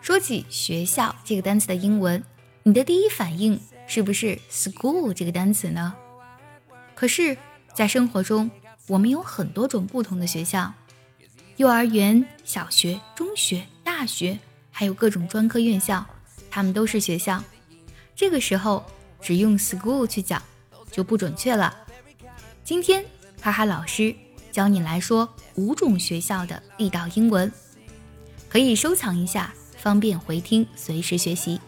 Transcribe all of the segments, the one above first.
说起学校这个单词的英文，你的第一反应是不是 school 这个单词呢？可是，在生活中，我们有很多种不同的学校，幼儿园、小学、中学、大学，还有各种专科院校，它们都是学校。这个时候，只用 school 去讲就不准确了。今天，哈哈老师教你来说五种学校的地道英文，可以收藏一下，方便回听，随时学习。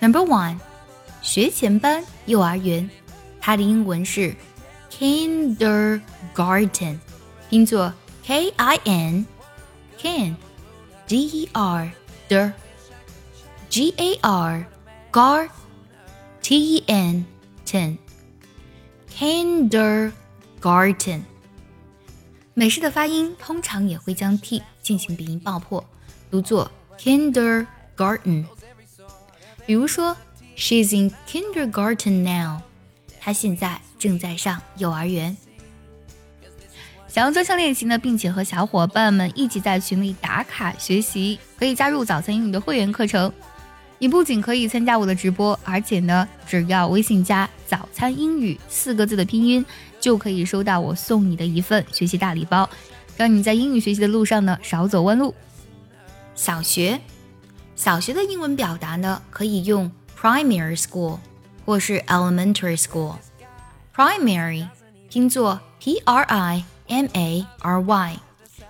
Number one，学前班幼儿园，它的英文是。kindergarten，拼作 K I N kin D E R d G A R gar T E N ten kindergarten。美式的发音通常也会将 t 进行鼻音爆破，读作 kindergarten。比如说，She's in kindergarten now。她现在。正在上幼儿园，想要专项练习呢，并且和小伙伴们一起在群里打卡学习，可以加入早餐英语的会员课程。你不仅可以参加我的直播，而且呢，只要微信加“早餐英语”四个字的拼音，就可以收到我送你的一份学习大礼包，让你在英语学习的路上呢少走弯路。小学，小学的英文表达呢，可以用 primary school 或是 elementary school。Primary 拼作 P R I M A R Y，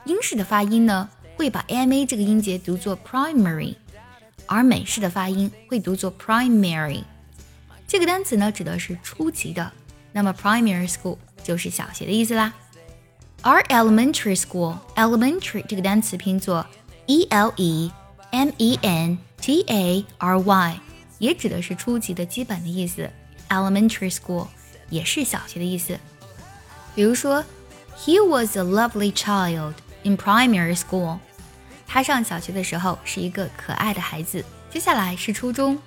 英式的发音呢会把 M A 这个音节读作 primary，而美式的发音会读作 primary。这个单词呢指的是初级的，那么 primary school 就是小学的意思啦。而 elementary school，elementary 这个单词拼作 E L E M E N T A R Y，也指的是初级的基本的意思。Elementary school。也是小学的意思。比如说，He was a lovely child in primary school。他上小学的时候是一个可爱的孩子。接下来是初中，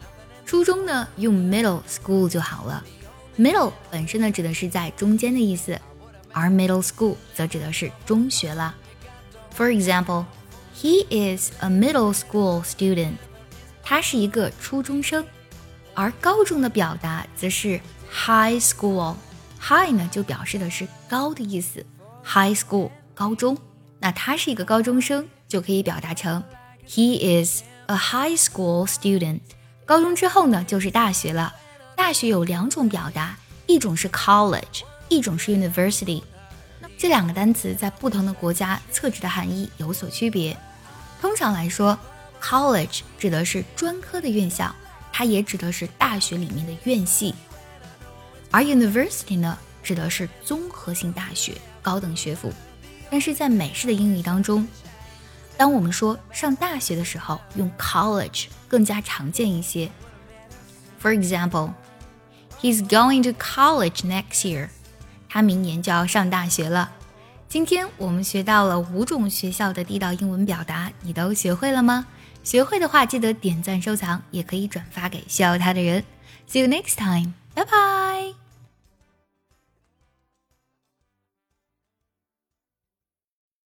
初中呢用 middle school 就好了。middle 本身呢指的是在中间的意思，而 middle school 则指的是中学了。For example, He is a middle school student。他是一个初中生。而高中的表达则是。High school，high 呢就表示的是高的意思，high school 高中，那他是一个高中生，就可以表达成 He is a high school student。高中之后呢就是大学了，大学有两种表达，一种是 college，一种是 university。这两个单词在不同的国家侧指的含义有所区别。通常来说，college 指的是专科的院校，它也指的是大学里面的院系。而 university 呢，指的是综合性大学、高等学府。但是在美式的英语当中，当我们说上大学的时候，用 college 更加常见一些。For example, he's going to college next year. 他明年就要上大学了。今天我们学到了五种学校的地道英文表达，你都学会了吗？学会的话，记得点赞收藏，也可以转发给需要它的人。See you next time. 拜拜